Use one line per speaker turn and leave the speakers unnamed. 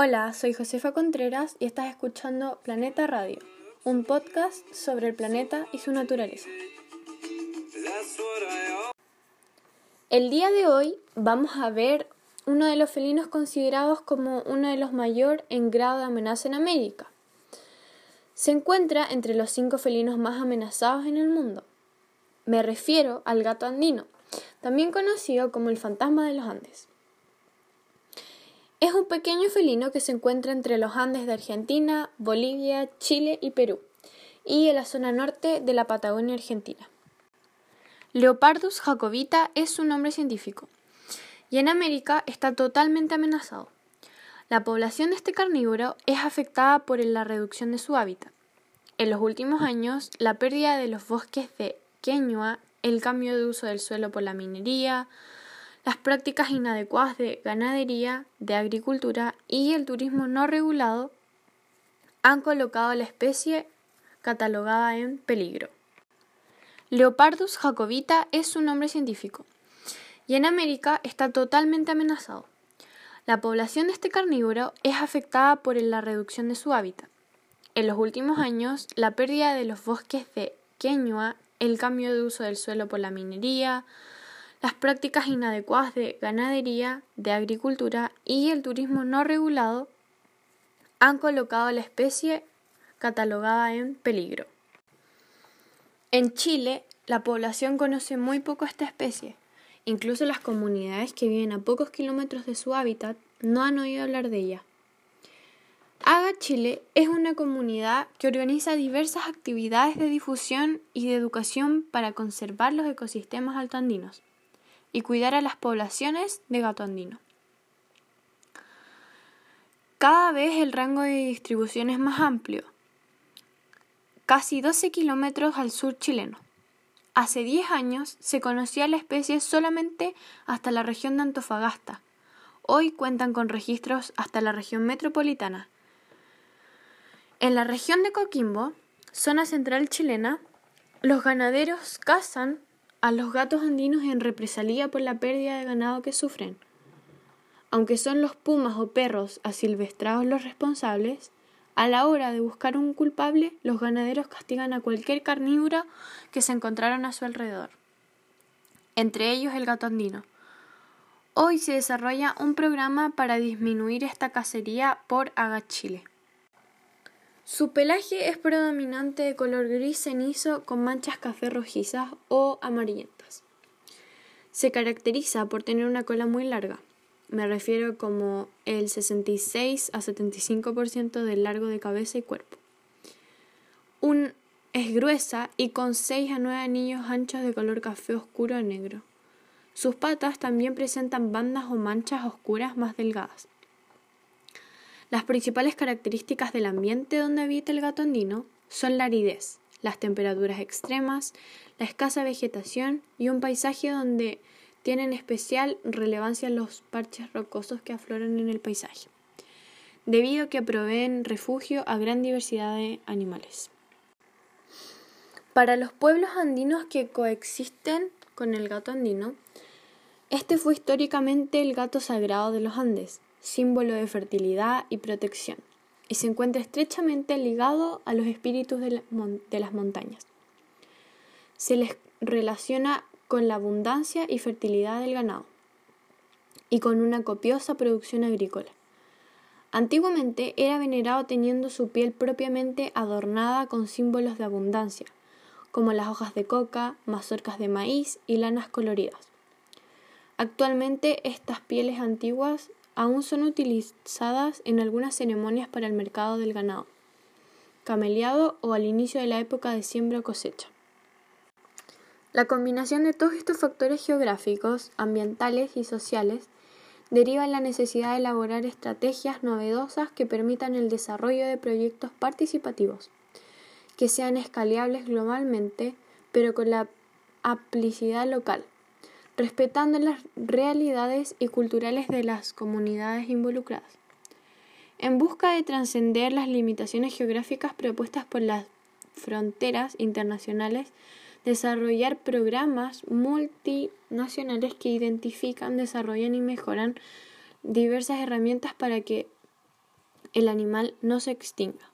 Hola, soy Josefa Contreras y estás escuchando Planeta Radio, un podcast sobre el planeta y su naturaleza. El día de hoy vamos a ver uno de los felinos considerados como uno de los mayor en grado de amenaza en América. Se encuentra entre los cinco felinos más amenazados en el mundo. Me refiero al gato andino, también conocido como el fantasma de los Andes. Es un pequeño felino que se encuentra entre los Andes de Argentina, Bolivia, Chile y Perú, y en la zona norte de la Patagonia Argentina. Leopardus jacobita es su nombre científico, y en América está totalmente amenazado. La población de este carnívoro es afectada por la reducción de su hábitat. En los últimos años, la pérdida de los bosques de Queñua, el cambio de uso del suelo por la minería, las prácticas inadecuadas de ganadería, de agricultura y el turismo no regulado han colocado a la especie catalogada en peligro. Leopardus jacobita es su nombre científico y en América está totalmente amenazado. La población de este carnívoro es afectada por la reducción de su hábitat. En los últimos años, la pérdida de los bosques de Queñua, el cambio de uso del suelo por la minería, las prácticas inadecuadas de ganadería, de agricultura y el turismo no regulado han colocado a la especie catalogada en peligro. En Chile, la población conoce muy poco esta especie. Incluso las comunidades que viven a pocos kilómetros de su hábitat no han oído hablar de ella. Haga Chile es una comunidad que organiza diversas actividades de difusión y de educación para conservar los ecosistemas altoandinos y cuidar a las poblaciones de gato andino. Cada vez el rango de distribución es más amplio, casi 12 kilómetros al sur chileno. Hace 10 años se conocía la especie solamente hasta la región de Antofagasta. Hoy cuentan con registros hasta la región metropolitana. En la región de Coquimbo, zona central chilena, los ganaderos cazan a los gatos andinos en represalia por la pérdida de ganado que sufren. Aunque son los pumas o perros asilvestrados los responsables, a la hora de buscar un culpable, los ganaderos castigan a cualquier carnívoro que se encontraron a su alrededor, entre ellos el gato andino. Hoy se desarrolla un programa para disminuir esta cacería por Agachile. Su pelaje es predominante de color gris cenizo con manchas café rojizas o amarillentas. Se caracteriza por tener una cola muy larga. Me refiero como el 66 a 75% del largo de cabeza y cuerpo. Un, es gruesa y con 6 a 9 anillos anchos de color café oscuro o negro. Sus patas también presentan bandas o manchas oscuras más delgadas. Las principales características del ambiente donde habita el gato andino son la aridez, las temperaturas extremas, la escasa vegetación y un paisaje donde tienen especial relevancia los parches rocosos que afloran en el paisaje, debido a que proveen refugio a gran diversidad de animales. Para los pueblos andinos que coexisten con el gato andino, este fue históricamente el gato sagrado de los Andes, símbolo de fertilidad y protección, y se encuentra estrechamente ligado a los espíritus de, las montañas. Se les relaciona con la abundancia y fertilidad del ganado y con una copiosa producción agrícola. Antiguamente era venerado teniendo su piel propiamente adornada con símbolos de abundancia, como las hojas de coca, mazorcas de maíz y lanas coloridas. Actualmente estas pieles antiguas aún son utilizadas en algunas ceremonias para el mercado del ganado, cameliado o al inicio de la época de siembra o cosecha. La combinación de todos estos factores geográficos, ambientales y sociales deriva en la necesidad de elaborar estrategias novedosas que permitan el desarrollo de proyectos participativos, que sean escalables globalmente, pero con la aplicidad local respetando las realidades y culturales de las comunidades involucradas. En busca de trascender las limitaciones geográficas propuestas por las fronteras internacionales, desarrollar programas multinacionales que identifican, desarrollan y mejoran diversas herramientas para que el animal no se extinga.